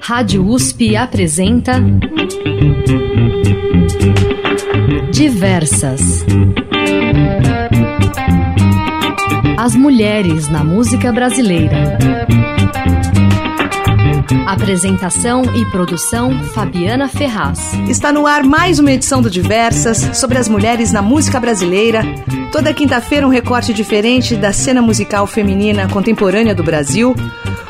Rádio USP apresenta Diversas. As mulheres na música brasileira. Apresentação e produção Fabiana Ferraz. Está no ar mais uma edição do Diversas sobre as mulheres na música brasileira. Toda quinta-feira um recorte diferente da cena musical feminina contemporânea do Brasil.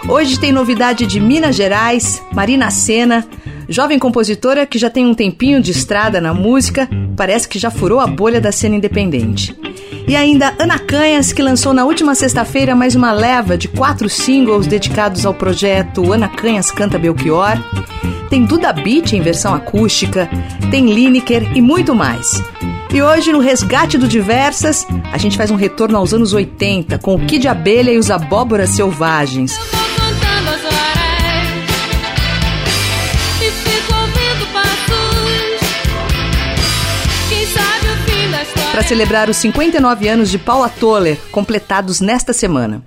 Hoje tem novidade de Minas Gerais, Marina Sena, jovem compositora que já tem um tempinho de estrada na música, parece que já furou a bolha da cena independente. E ainda Ana Canhas, que lançou na última sexta-feira mais uma leva de quatro singles dedicados ao projeto Ana Canhas Canta Belchior. Tem Duda Beat em versão acústica, tem Lineker e muito mais. E hoje, no Resgate do Diversas, a gente faz um retorno aos anos 80 com o Kid Abelha e os Abóboras Selvagens. Para celebrar os 59 anos de Paula Toller, completados nesta semana.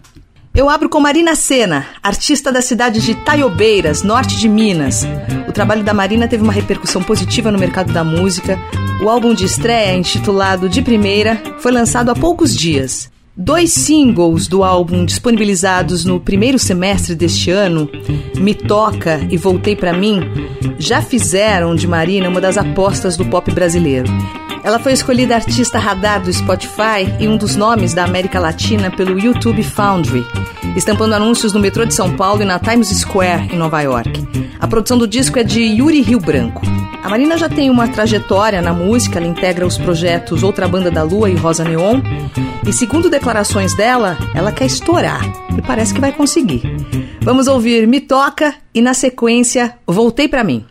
Eu abro com Marina Sena, artista da cidade de Taiobeiras, norte de Minas. O trabalho da Marina teve uma repercussão positiva no mercado da música. O álbum de estreia, intitulado De Primeira, foi lançado há poucos dias. Dois singles do álbum disponibilizados no primeiro semestre deste ano, Me Toca e Voltei para Mim, já fizeram de Marina uma das apostas do pop brasileiro. Ela foi escolhida artista radar do Spotify e um dos nomes da América Latina pelo YouTube Foundry, estampando anúncios no metrô de São Paulo e na Times Square, em Nova York. A produção do disco é de Yuri Rio Branco. A Marina já tem uma trajetória na música, ela integra os projetos Outra Banda da Lua e Rosa Neon, e segundo declarações dela, ela quer estourar, e parece que vai conseguir. Vamos ouvir Me Toca e, na sequência, Voltei para Mim.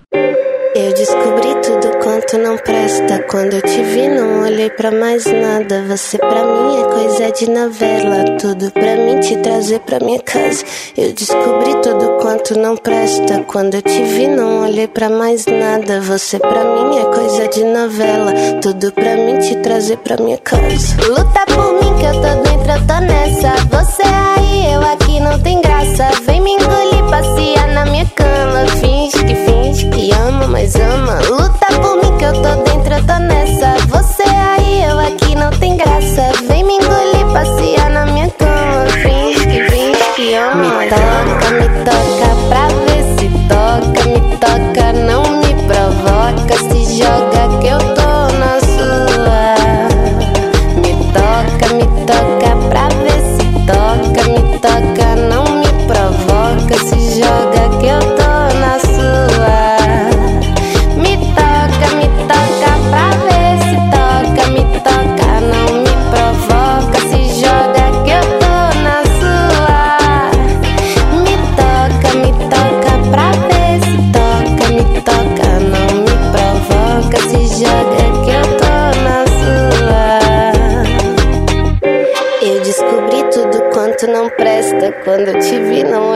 Eu descobri tudo quanto não presta. Quando eu te vi, não olhei para mais nada. Você pra mim é coisa de novela. Tudo pra mim te trazer pra minha casa. Eu descobri tudo quanto não presta. Quando eu te vi, não olhei para mais nada. Você pra mim é coisa de novela. Tudo pra mim te trazer pra minha casa. Luta por mim que eu tô dentro, eu tô nessa. Você aí, eu aqui, não tem graça. Vem me engolir, passear na minha cama. Finge que finge que ama, mas ama. Luta por mim que eu tô dentro, eu tô nessa. Você aí, eu aqui, não tem graça. Vem me engolir, passear na minha cama. Finge que finge que ama. Me toca, me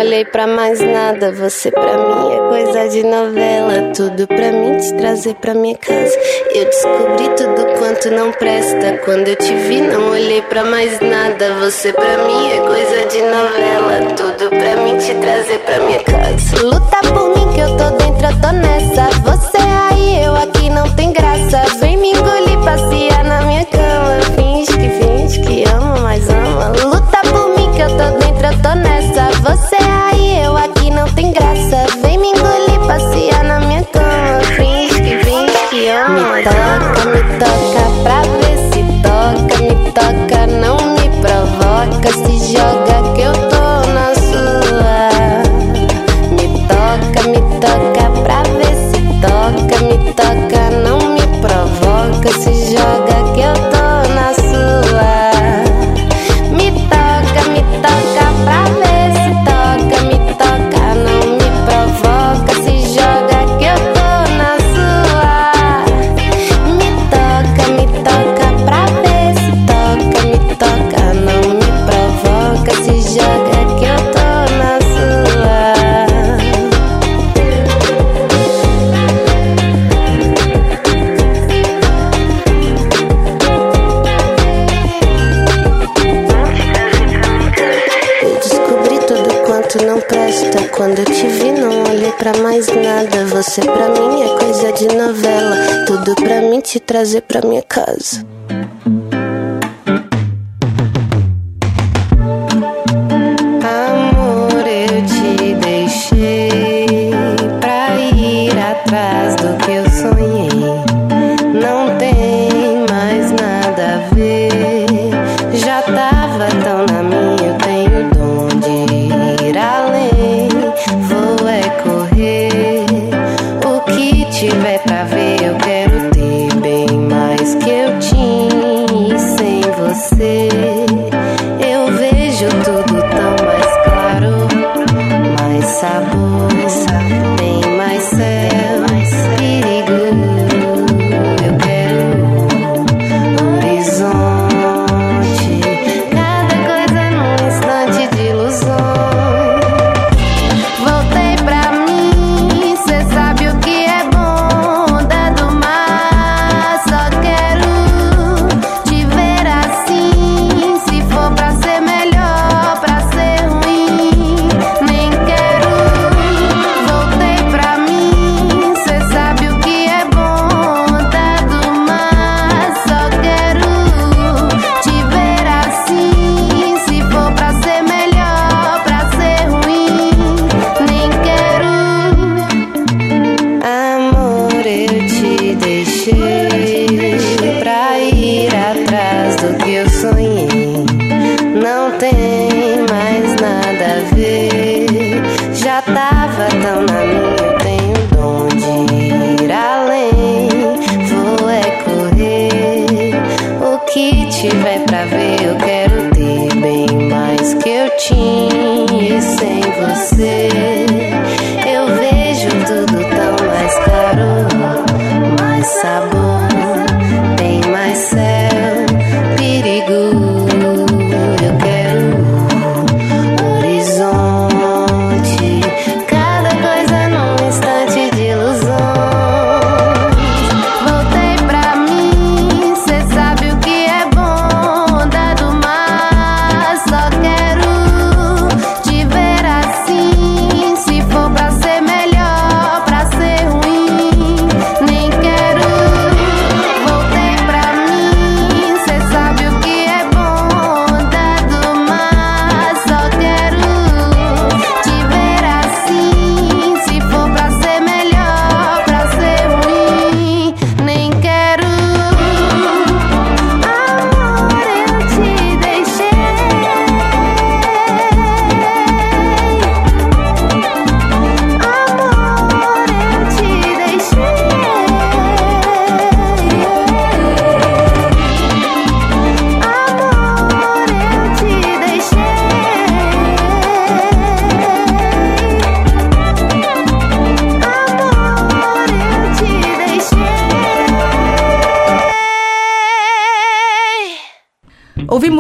olhei pra mais nada. Você pra mim é coisa de novela. Tudo pra mim te trazer pra minha casa. Eu descobri tudo quanto não presta. Quando eu te vi, não olhei pra mais nada. Você pra mim é coisa de novela. Tudo pra mim te trazer pra minha casa. Luta te trazer pra minha casa.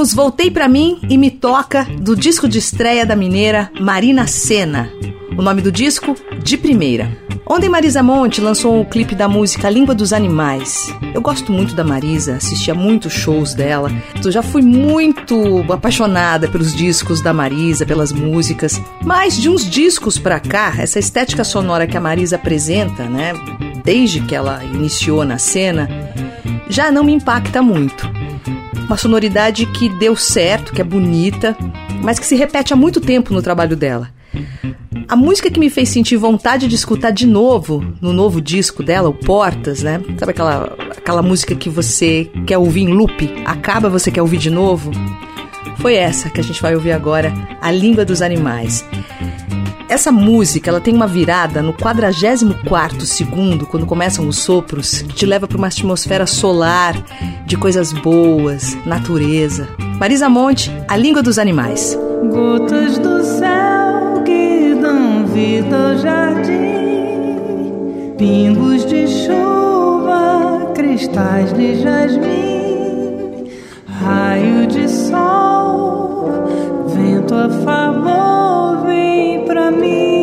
Ouvimos Voltei para mim e Me Toca do disco de estreia da mineira Marina Sena. O nome do disco, De Primeira. Ontem Marisa Monte lançou o clipe da música Língua dos Animais. Eu gosto muito da Marisa, assistia muitos shows dela. Eu já fui muito apaixonada pelos discos da Marisa, pelas músicas. Mas de uns discos pra cá, essa estética sonora que a Marisa apresenta, né, desde que ela iniciou na cena, já não me impacta muito uma sonoridade que deu certo, que é bonita, mas que se repete há muito tempo no trabalho dela. A música que me fez sentir vontade de escutar de novo no novo disco dela, o Portas, né? Sabe aquela, aquela música que você quer ouvir em loop, acaba você quer ouvir de novo? Foi essa que a gente vai ouvir agora, A Língua dos Animais. Essa música, ela tem uma virada no 44º segundo, quando começam os sopros, que te leva para uma atmosfera solar, de coisas boas, natureza. Marisa Monte, A Língua dos Animais. Gotas do céu que dão vida ao jardim, pingos de chuva, cristais de jasmim, raio de sol, vento a favor, vem pra mim.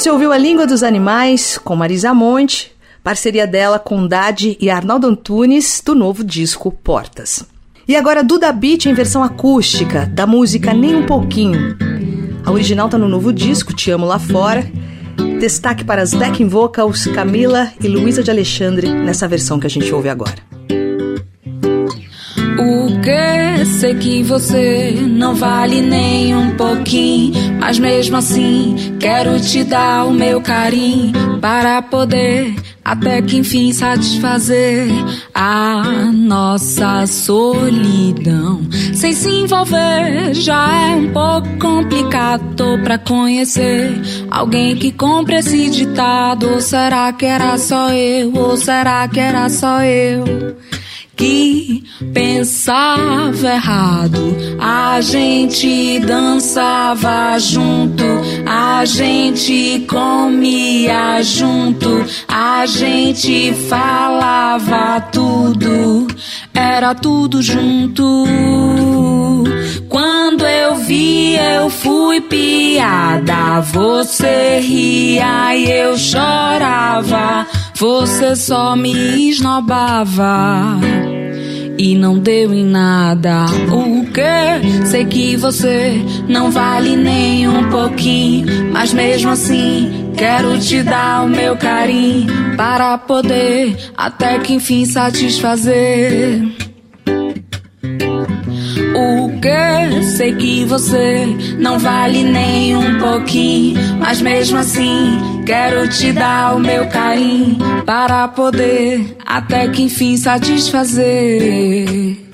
Você ouviu A Língua dos Animais com Marisa Monte, parceria dela com Dade e Arnaldo Antunes, do novo disco Portas. E agora Duda Beat em versão acústica, da música Nem Um Pouquinho. A original tá no novo disco, Te Amo Lá Fora. Destaque para as backing vocals Camila e Luísa de Alexandre nessa versão que a gente ouve agora. O que? Sei que você não vale nem um pouquinho, mas mesmo assim quero te dar o meu carinho para poder até que enfim satisfazer a nossa solidão. Sem se envolver já é um pouco complicado Tô pra conhecer alguém que compre esse ditado. Ou será que era só eu? Ou será que era só eu? Que pensava errado. A gente dançava junto, a gente comia junto, a gente falava tudo, era tudo junto. Quando eu vi, eu fui piada. Você ria e eu chorava. Você só me esnobava e não deu em nada. O que? Sei que você não vale nem um pouquinho, mas mesmo assim quero te dar o meu carinho para poder até que enfim satisfazer. O que? Sei que você não vale nem um pouquinho, mas mesmo assim quero te dar o meu carinho para poder até que enfim satisfazer.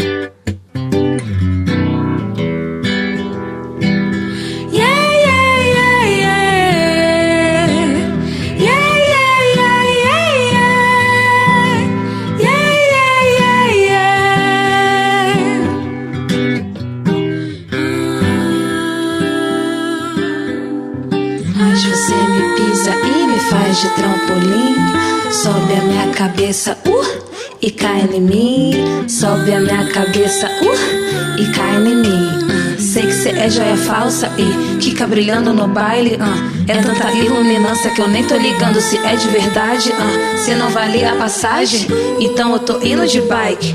Cabeça, uh, e cai em mim. Sobe a minha cabeça, uh, e cai em mim. Sei que cê é joia falsa e fica brilhando no baile. Uh. É tanta iluminância que eu nem tô ligando se é de verdade. Uh. Se não vale a passagem, então eu tô indo de bike.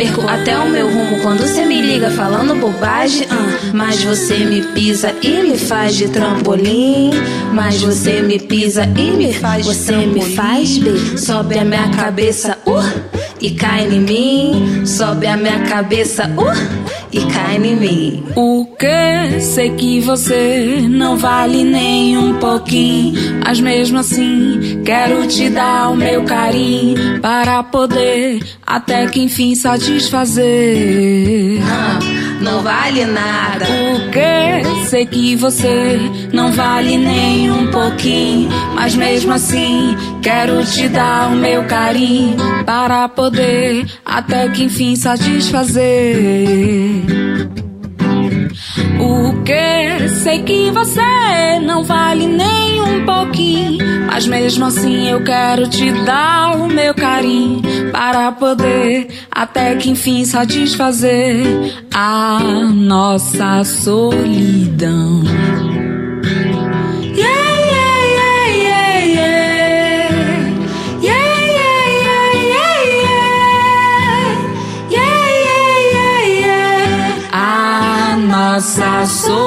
Perco até o meu rumo quando cê me liga falando bobagem. Uh. Mas você me pisa e me faz de trampolim. Mas você me pisa e me faz Você me faz bem. Sobe a minha cabeça, uh, e cai em mim. Sobe a minha cabeça, uh e cai em mim. O que? Sei que você não vale nem um pouquinho, mas mesmo assim quero te dar o meu carinho para poder até que enfim satisfazer. Ah, não vale nada. O que? Sei que você não vale nem um pouquinho, mas mesmo assim quero te dar o meu carinho para poder até que enfim satisfazer. O que? Sei que você não vale nem um pouquinho, mas mesmo assim eu quero te dar o meu carinho para poder até que enfim satisfazer a nossa solidão. Nossa solidão.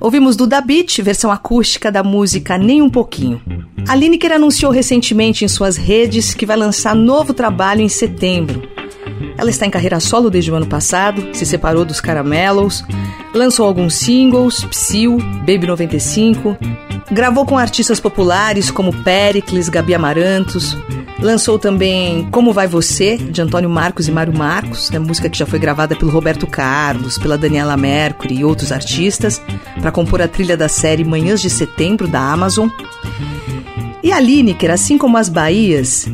Ouvimos do Da Beat, versão acústica da música Nem Um Pouquinho. A Lineker anunciou recentemente em suas redes que vai lançar novo trabalho em setembro. Ela está em carreira solo desde o ano passado, se separou dos Caramelos, lançou alguns singles, Psyu, Baby 95, gravou com artistas populares como Pericles, Gabi Amarantos, lançou também Como Vai Você, de Antônio Marcos e Mário Marcos, né, música que já foi gravada pelo Roberto Carlos, pela Daniela Mercury e outros artistas, para compor a trilha da série Manhãs de Setembro da Amazon. E a Lineker, assim como as Bahias,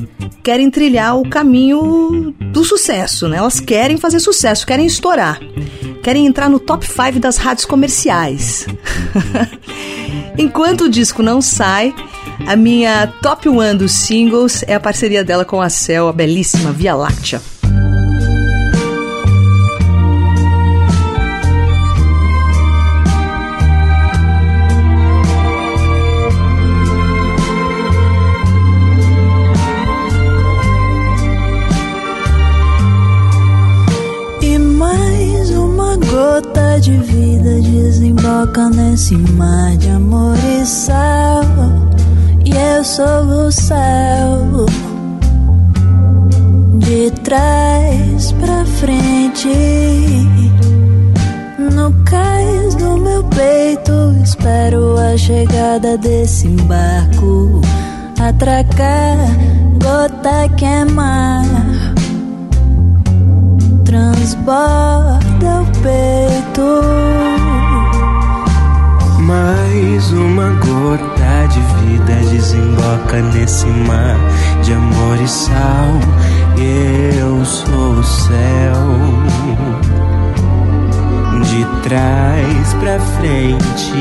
querem trilhar o caminho do sucesso, né? Elas querem fazer sucesso, querem estourar, querem entrar no top 5 das rádios comerciais. Enquanto o disco não sai, a minha top 1 dos singles é a parceria dela com a Cel, a belíssima Via Láctea. De vida desemboca nesse mar de amor e sal. E eu sou o céu. De trás pra frente. No cais do meu peito, espero a chegada desse barco. Atracar, gota queimar transborda o peito. Mais uma gota de vida desemboca nesse mar de amor e sal. Eu sou o céu. De trás pra frente.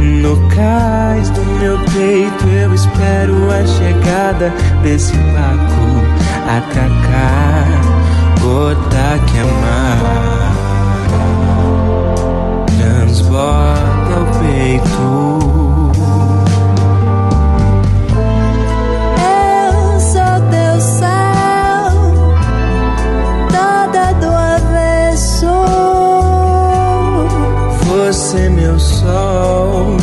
No cais do meu peito eu espero a chegada desse barco atracar, gota que amar, transborda o peito. Eu sou teu céu, toda do avesso. Você meu sol,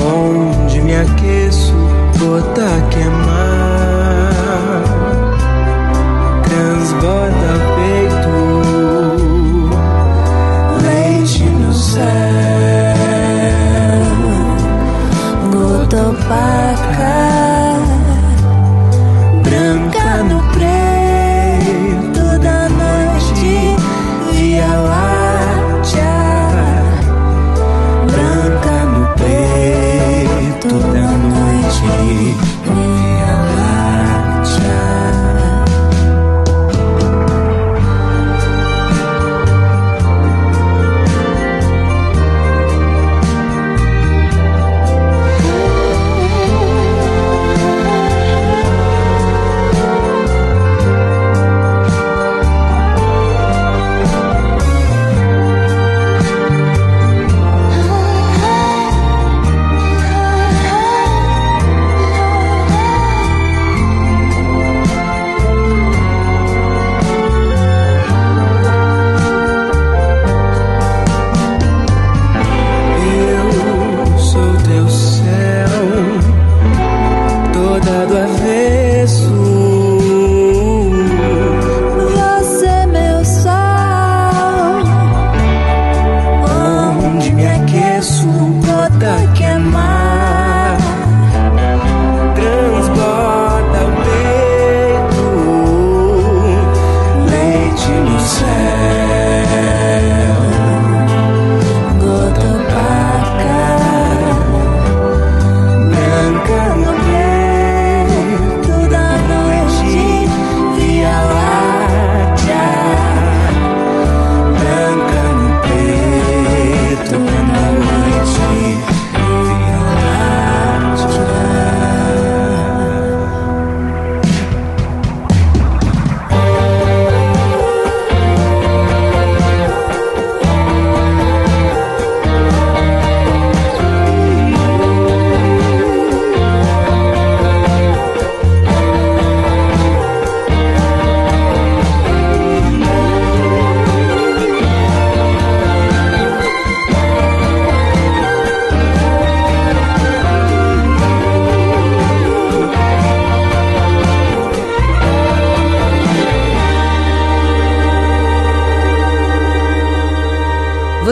onde me aqueço, gota que amar. Transborda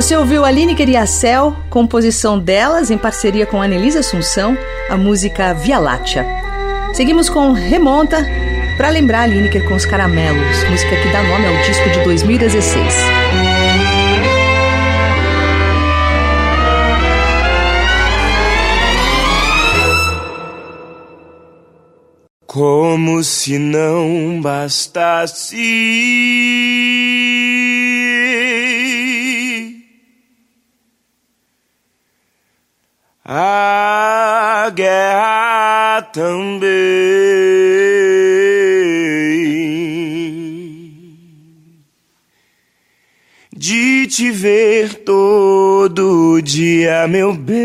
Você ouviu a Lineker e a Cel, composição delas em parceria com Anelise Assunção, a música Via Láctea. Seguimos com Remonta, para lembrar a Lineker com os Caramelos, música que dá nome ao disco de 2016. Como se não bastasse meu bem.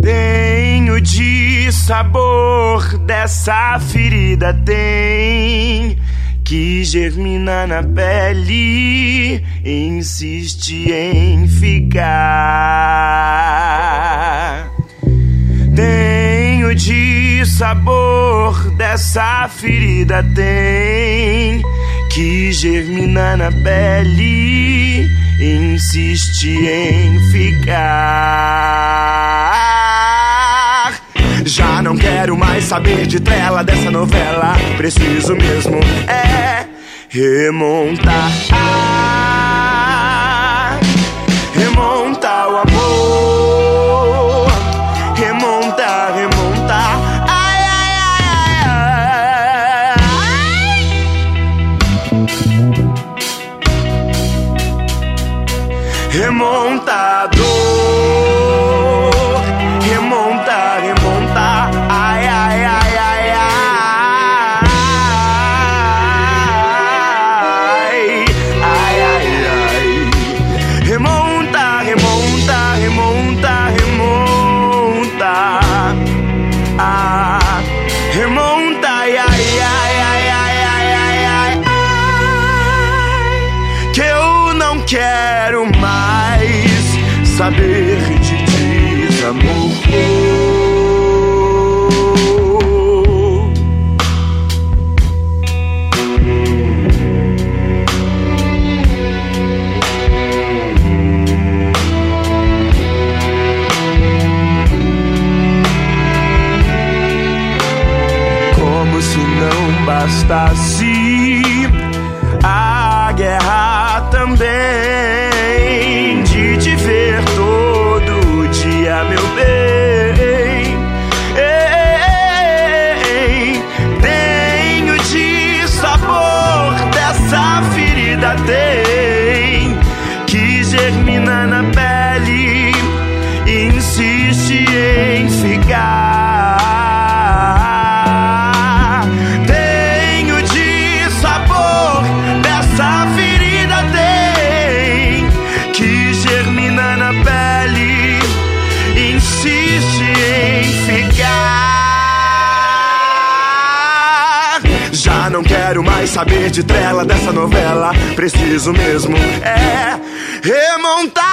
Tenho de sabor dessa ferida, tem que germina na pele, insiste em ficar. Tenho de sabor dessa ferida, tem que germina na pele, insiste em ficar. Já não quero mais saber de tela dessa novela. Preciso mesmo é remontar. Ah, remontar o amor. Mais saber de trela dessa novela. Preciso mesmo é remontar.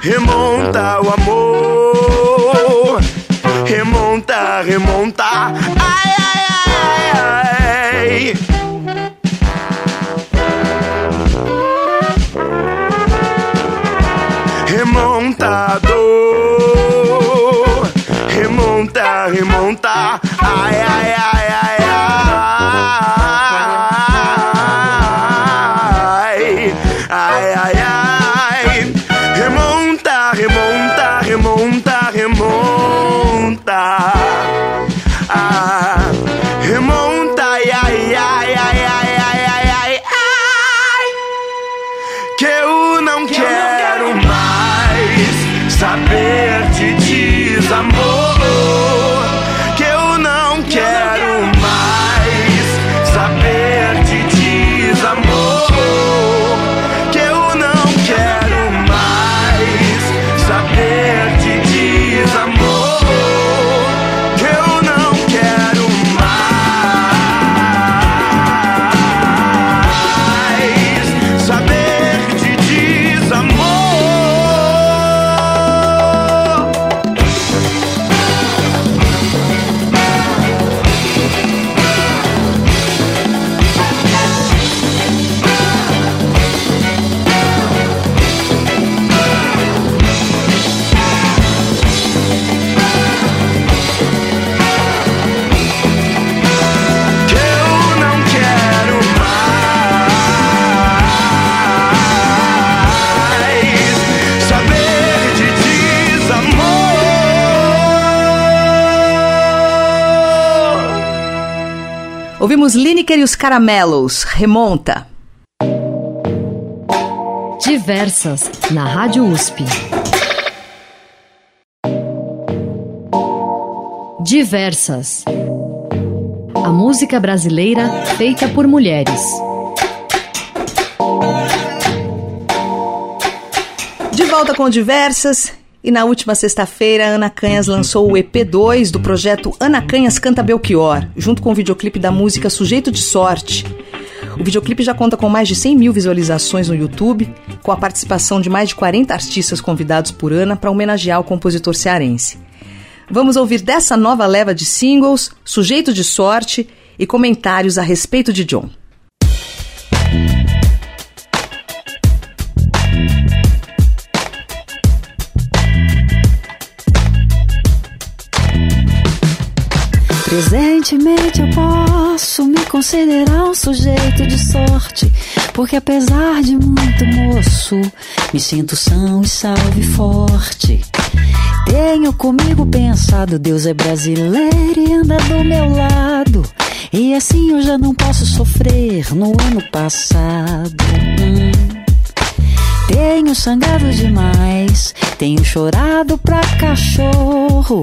Remonta o amor. Remonta, remonta. Ouvimos Lineker e os Caramelos, Remonta. Diversas, na Rádio USP. Diversas. A música brasileira feita por mulheres. De volta com Diversas. E na última sexta-feira, Ana Canhas lançou o EP2 do projeto Ana Canhas Canta Belchior, junto com o videoclipe da música Sujeito de Sorte. O videoclipe já conta com mais de 100 mil visualizações no YouTube, com a participação de mais de 40 artistas convidados por Ana para homenagear o compositor cearense. Vamos ouvir dessa nova leva de singles, Sujeito de Sorte e comentários a respeito de John. Presentemente eu posso me considerar um sujeito de sorte, porque apesar de muito moço, me sinto são e salve forte. Tenho comigo pensado, Deus é brasileiro e anda do meu lado. E assim eu já não posso sofrer no ano passado. Hum. Tenho sangrado demais, tenho chorado pra cachorro.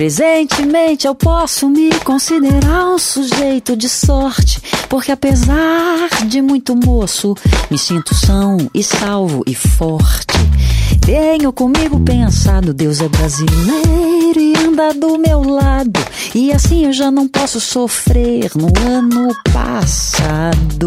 Presentemente eu posso me considerar um sujeito de sorte, porque apesar de muito moço, me sinto são e salvo e forte. Tenho comigo pensado, Deus é brasileiro e anda do meu lado, e assim eu já não posso sofrer no ano passado.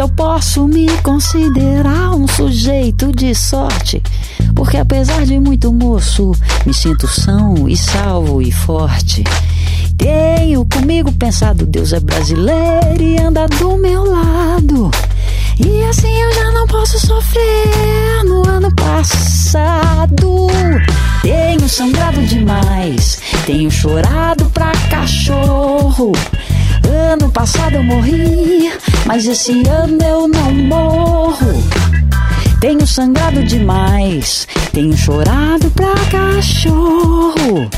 Eu posso me considerar um sujeito de sorte, porque apesar de muito moço, me sinto são e salvo e forte. Tenho comigo pensado, Deus é brasileiro e anda do meu lado. E assim eu já não posso sofrer no ano passado. Tenho sangrado demais, tenho chorado pra cachorro. Ano passado eu morri, mas esse ano eu não morro. Tenho sangrado demais, tenho chorado pra cachorro.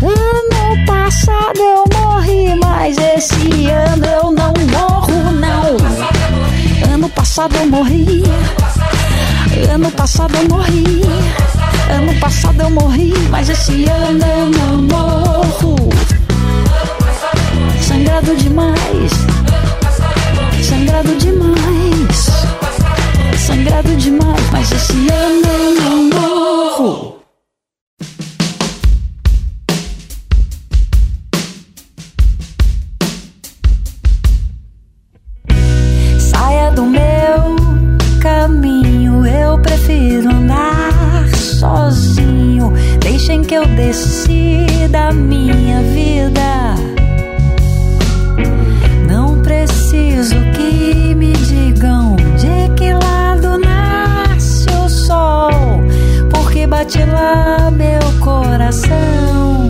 Ano passado eu morri, mas esse ano eu não morro, não. Ano passado eu morri. Ano passado eu morri. Ano passado eu morri, mas esse ano eu não morro. Sangrado demais. Sangrado demais. Sangrado demais, mas esse ano eu não morro. Saia do meu caminho, eu prefiro andar sozinho. Deixem que eu decida a minha vida. Preciso que me digam de que lado nasce o sol, porque bate lá meu coração.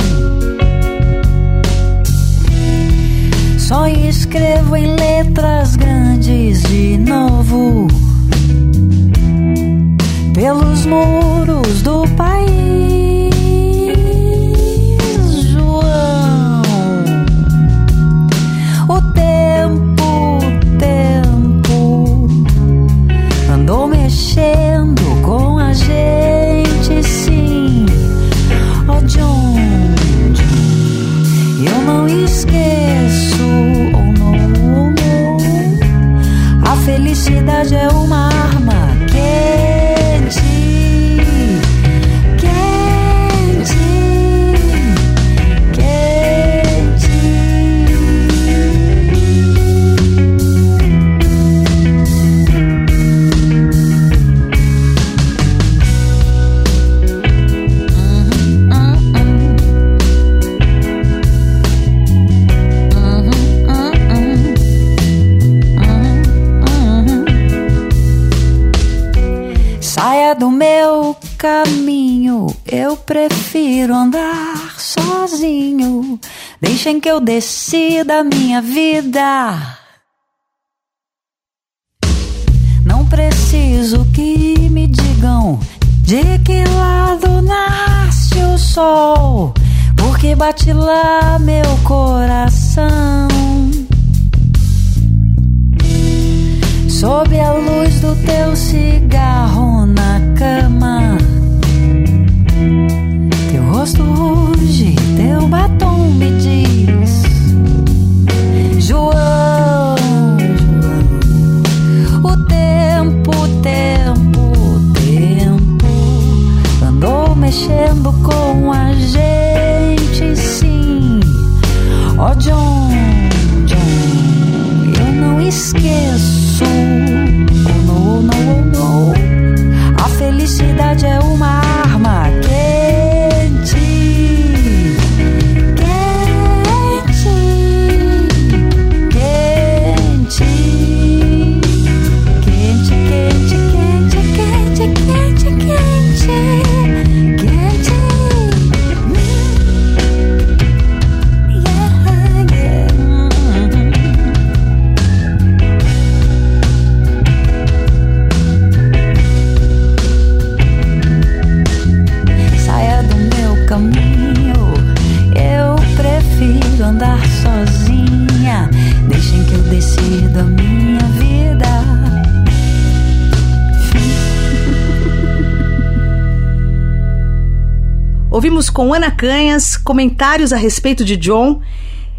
Só escrevo em letras grandes de novo pelos muros do país. Que eu decida a minha vida. Não preciso que me digam de que lado nasce o sol, porque bate lá meu coração. Sob a luz do teu cigarro na cama rosto ruge, teu batom me diz: com Ana Canhas comentários a respeito de John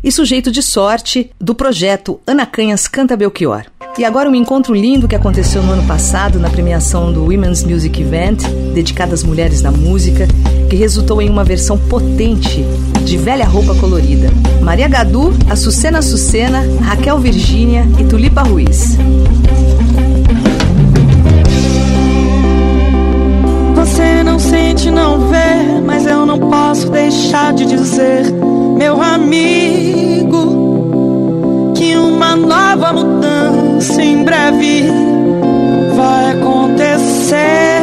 e Sujeito de Sorte do projeto Ana Canhas Canta Belchior. E agora um encontro lindo que aconteceu no ano passado na premiação do Women's Music Event, dedicada às mulheres na música, que resultou em uma versão potente de Velha Roupa Colorida. Maria Gadu, Açucena Açucena, Raquel Virgínia e Tulipa Ruiz. Você não sente, não vê, mas eu não posso deixar de dizer, meu amigo, que uma nova mudança em breve vai acontecer.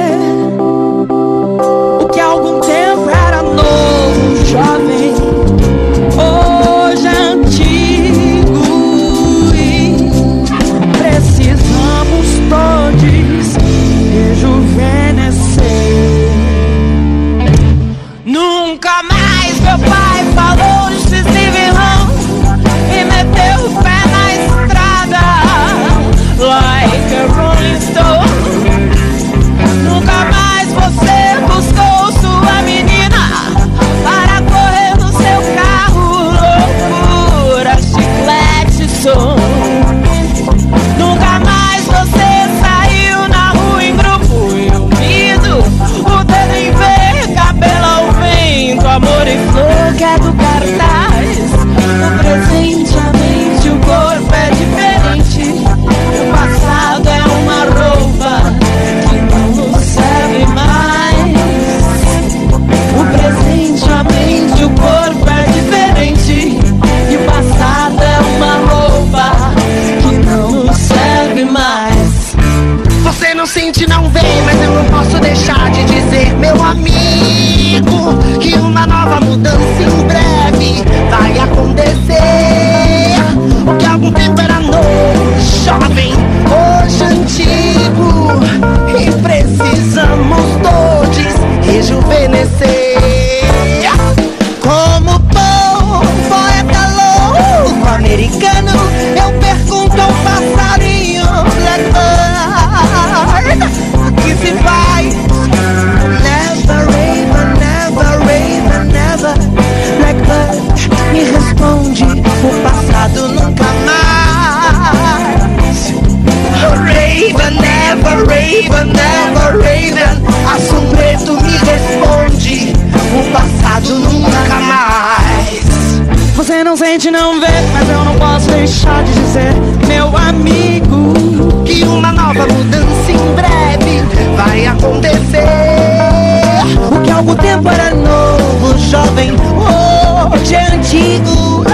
É antigo.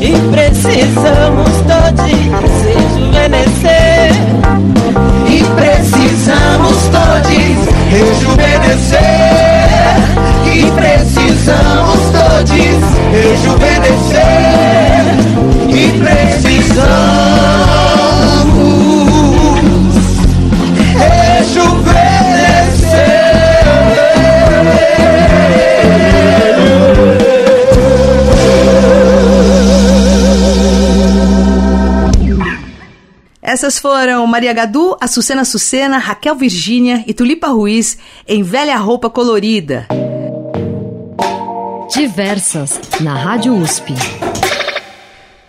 E precisamos todos rejuvenescer. E precisamos todos rejuvenescer. E precisamos todos rejuvenescer. Essas foram Maria Gadu, Açucena Sucena, Raquel Virgínia e Tulipa Ruiz em Velha Roupa Colorida. Diversas, na Rádio USP.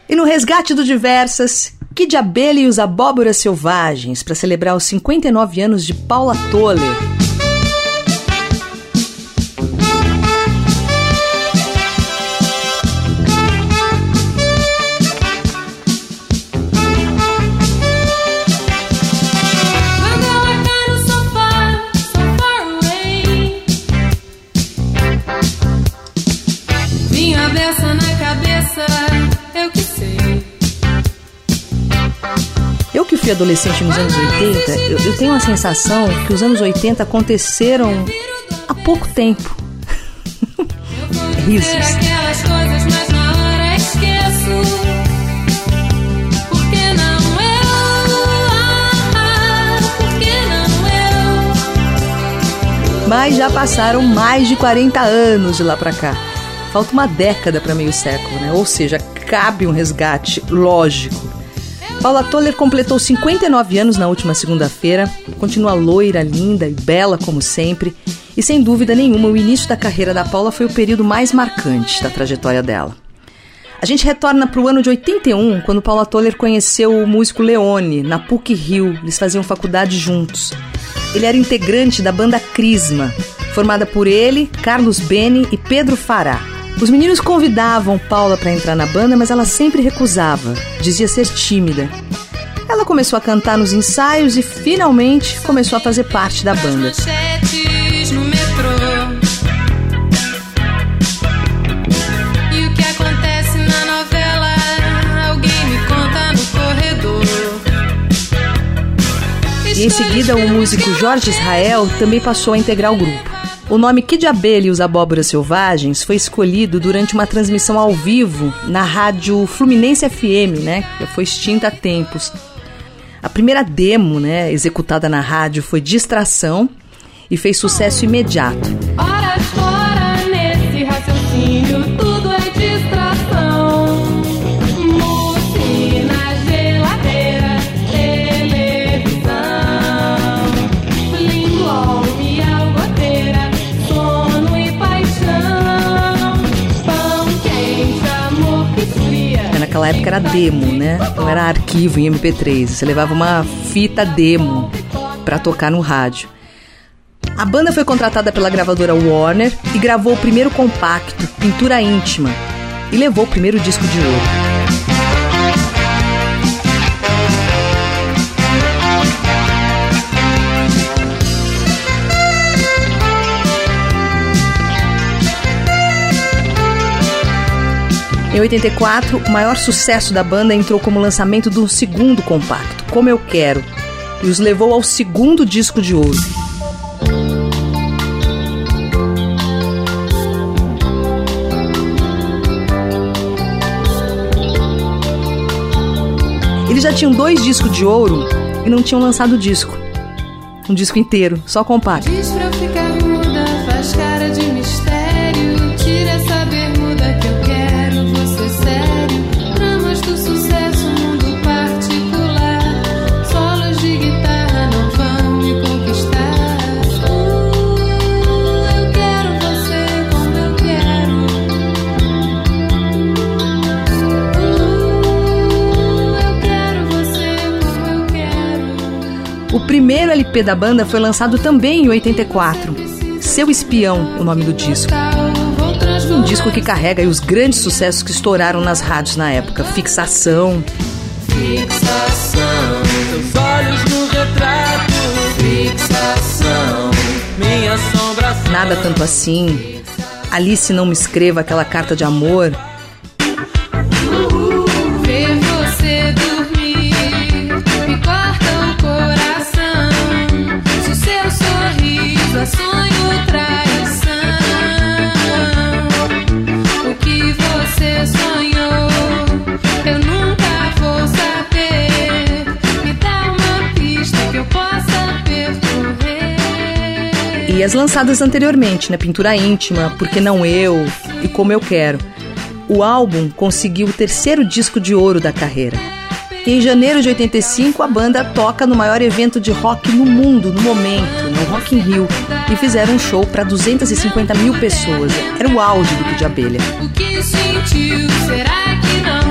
E no resgate do Diversas, que de abelha e os abóboras selvagens para celebrar os 59 anos de Paula Toller. Fui adolescente nos anos 80, eu, eu tenho a sensação que os anos 80 aconteceram há pouco tempo. Risos. Mas já passaram mais de 40 anos de lá pra cá. Falta uma década para meio século, né? Ou seja, cabe um resgate lógico Paula Toller completou 59 anos na última segunda-feira, continua loira, linda e bela como sempre, e sem dúvida nenhuma o início da carreira da Paula foi o período mais marcante da trajetória dela. A gente retorna para o ano de 81, quando Paula Toller conheceu o músico Leone, na PUC Rio. Eles faziam faculdade juntos. Ele era integrante da banda Crisma, formada por ele, Carlos Beni e Pedro Fará. Os meninos convidavam Paula para entrar na banda, mas ela sempre recusava, dizia ser tímida. Ela começou a cantar nos ensaios e finalmente começou a fazer parte da banda. E em seguida, o músico Jorge Israel também passou a integrar o grupo. O nome Que de Abelha e os Abóboras Selvagens foi escolhido durante uma transmissão ao vivo na rádio Fluminense FM, né? Que foi extinta há tempos. A primeira demo, né, executada na rádio foi Distração e fez sucesso imediato. Naquela época era demo, né? Não era arquivo em MP3. Você levava uma fita demo para tocar no rádio. A banda foi contratada pela gravadora Warner e gravou o primeiro compacto, Pintura Íntima, e levou o primeiro disco de ouro. Em 84, o maior sucesso da banda entrou como lançamento do segundo compacto, Como Eu Quero, e os levou ao segundo disco de ouro. Eles já tinham dois discos de ouro e não tinham lançado disco. Um disco inteiro, só compacto. Primeiro LP da banda foi lançado também em 84. Seu Espião, o nome do disco. Um disco que carrega os grandes sucessos que estouraram nas rádios na época. Fixação. Fixação. Seus olhos no retrato. Fixação. Minha sombra. Nada tanto assim. Alice não me escreva aquela carta de amor. As lançadas anteriormente, né? Pintura Íntima, Porque Não Eu e Como Eu Quero. O álbum conseguiu o terceiro disco de ouro da carreira. E em janeiro de 85, a banda toca no maior evento de rock no mundo, no momento, no Rock in Rio, e fizeram um show para 250 mil pessoas. Era o auge do Kid de Abelha. O que sentiu, será que não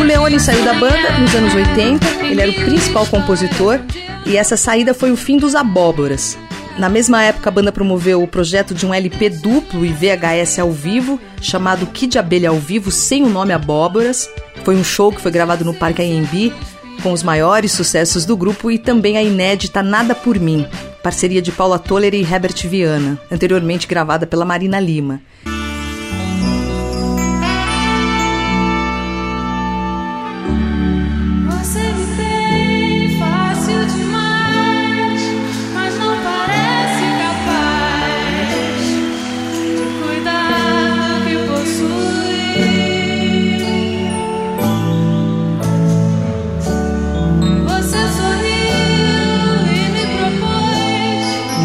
o Leone saiu da banda nos anos 80, ele era o principal compositor e essa saída foi o fim dos Abóboras. Na mesma época, a banda promoveu o projeto de um LP duplo e VHS ao vivo, chamado Kid Abelha ao Vivo, sem o nome Abóboras. Foi um show que foi gravado no Parque AMB, com os maiores sucessos do grupo e também a inédita Nada Por Mim, parceria de Paula Toller e Herbert Viana, anteriormente gravada pela Marina Lima.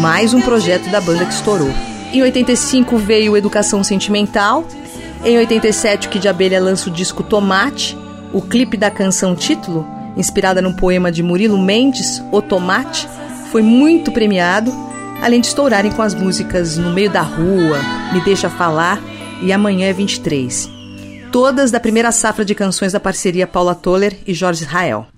Mais um projeto da banda que estourou. Em 85 veio Educação Sentimental. Em 87, o Kid Abelha lança o disco Tomate, o clipe da canção título, inspirada no poema de Murilo Mendes, O Tomate, foi muito premiado, além de estourarem com as músicas No Meio da Rua, Me Deixa Falar e Amanhã é 23. Todas da primeira safra de canções da parceria Paula Toller e Jorge Israel.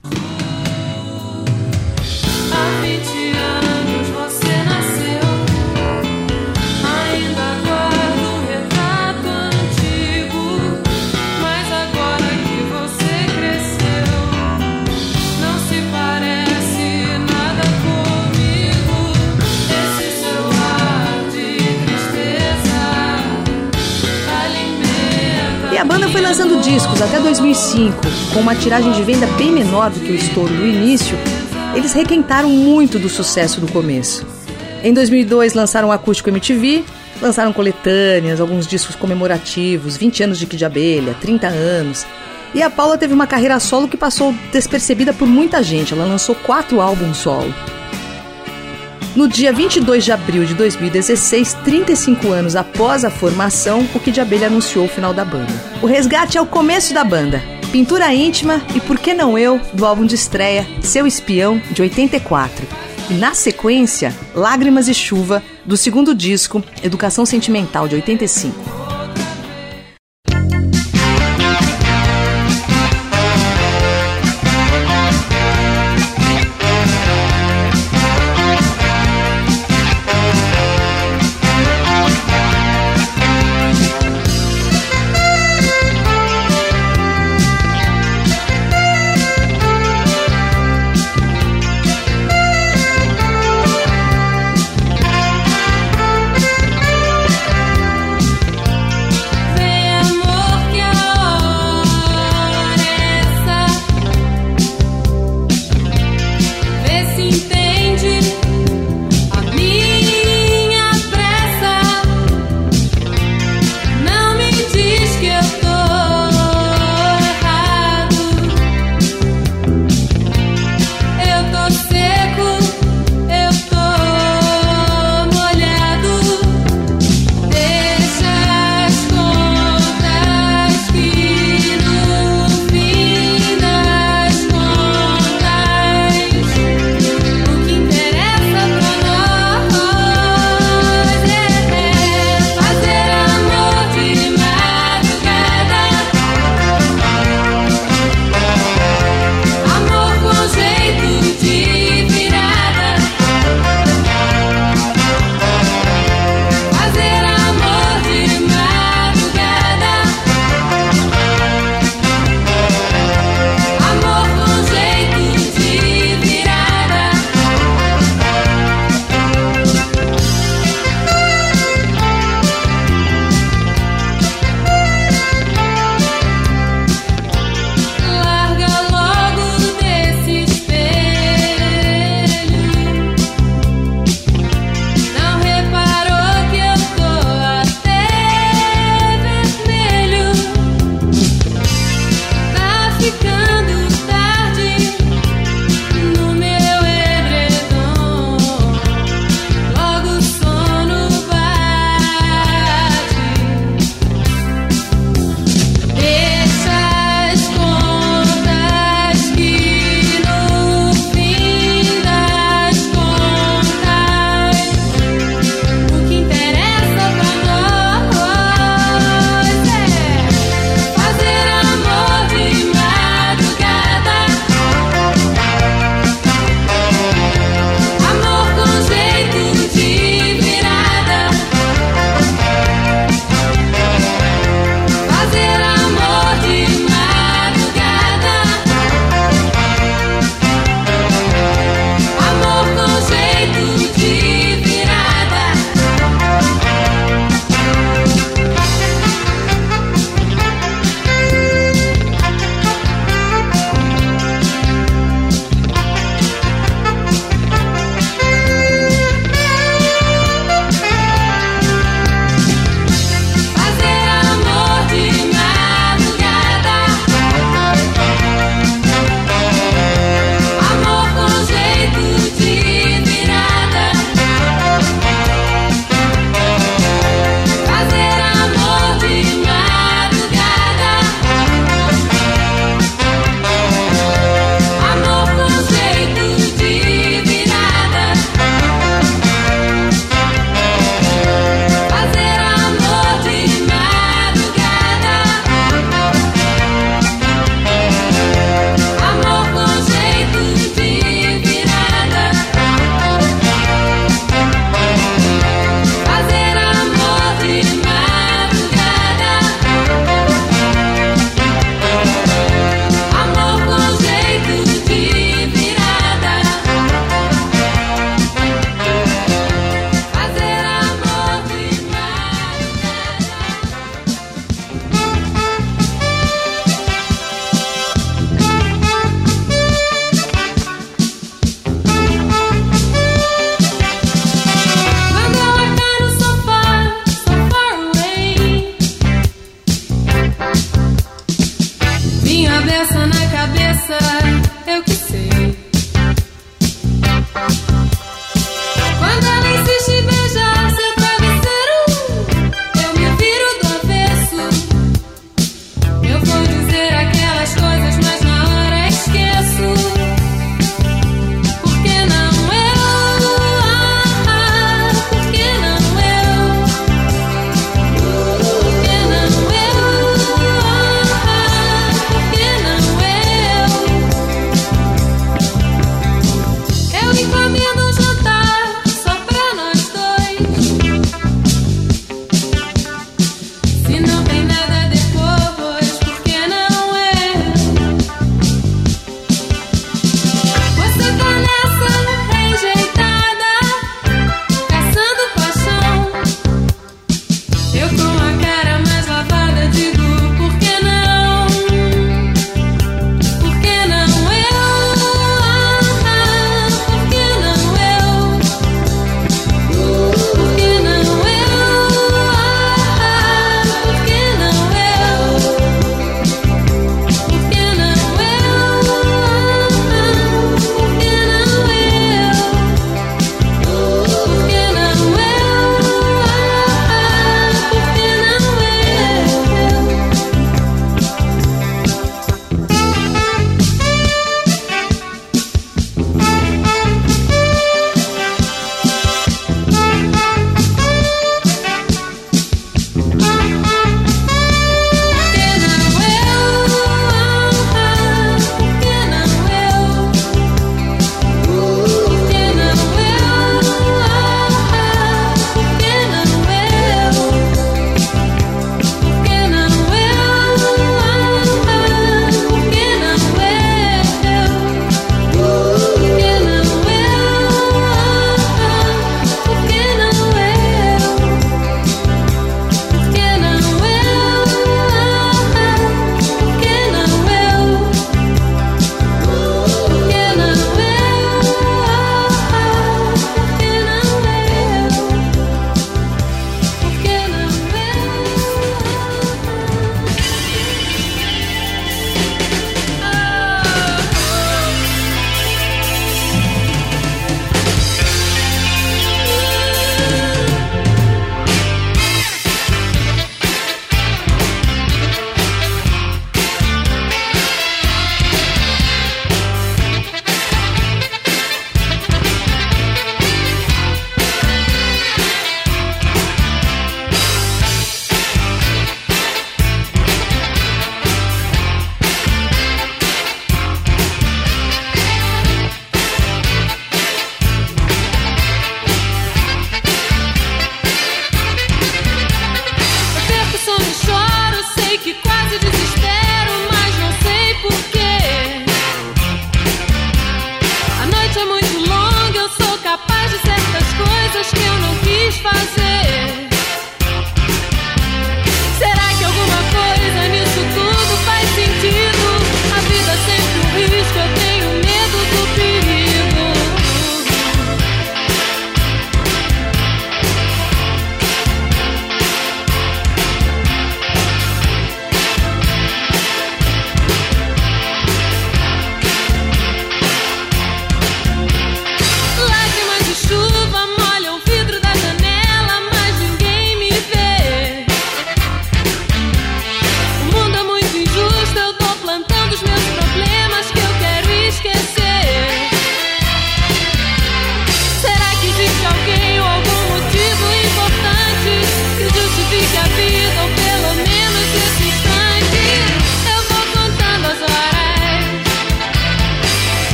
Lançando discos até 2005, com uma tiragem de venda bem menor do que o estouro do início, eles requentaram muito do sucesso do começo. Em 2002 lançaram o Acústico MTV, lançaram coletâneas, alguns discos comemorativos, 20 anos de Kid Abelha, 30 anos. E a Paula teve uma carreira solo que passou despercebida por muita gente, ela lançou quatro álbuns solo. No dia 22 de abril de 2016, 35 anos após a formação, o Kid Abelha anunciou o final da banda. O resgate é o começo da banda. Pintura íntima e Por que não eu, do álbum de estreia Seu Espião, de 84. E na sequência, Lágrimas e Chuva, do segundo disco Educação Sentimental, de 85.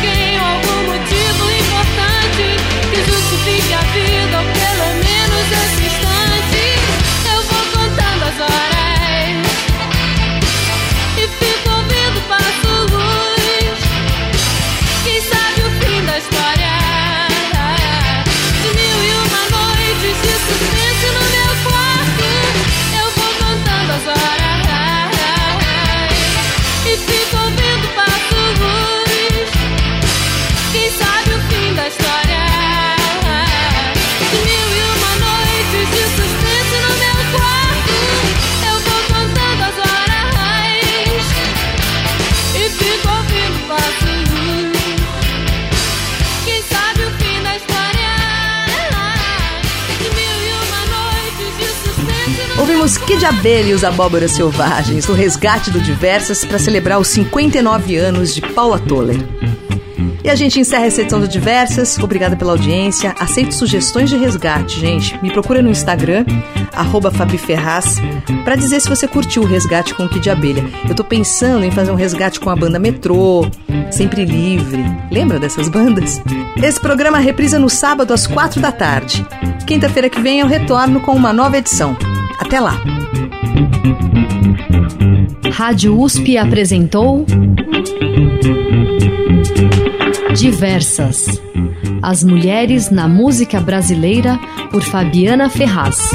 Kid Abelha e os Abóboras Selvagens, no resgate do Diversas para celebrar os 59 anos de Paula Toller. E a gente encerra essa edição do Diversas. Obrigada pela audiência. Aceito sugestões de resgate, gente. Me procura no Instagram, arroba Fabi Ferraz, dizer se você curtiu o resgate com o Kid Abelha. Eu tô pensando em fazer um resgate com a banda Metrô, Sempre Livre. Lembra dessas bandas? Esse programa reprisa no sábado às quatro da tarde. Quinta-feira que vem eu retorno com uma nova edição. Até lá! Rádio USP apresentou Diversas. As mulheres na música brasileira por Fabiana Ferraz.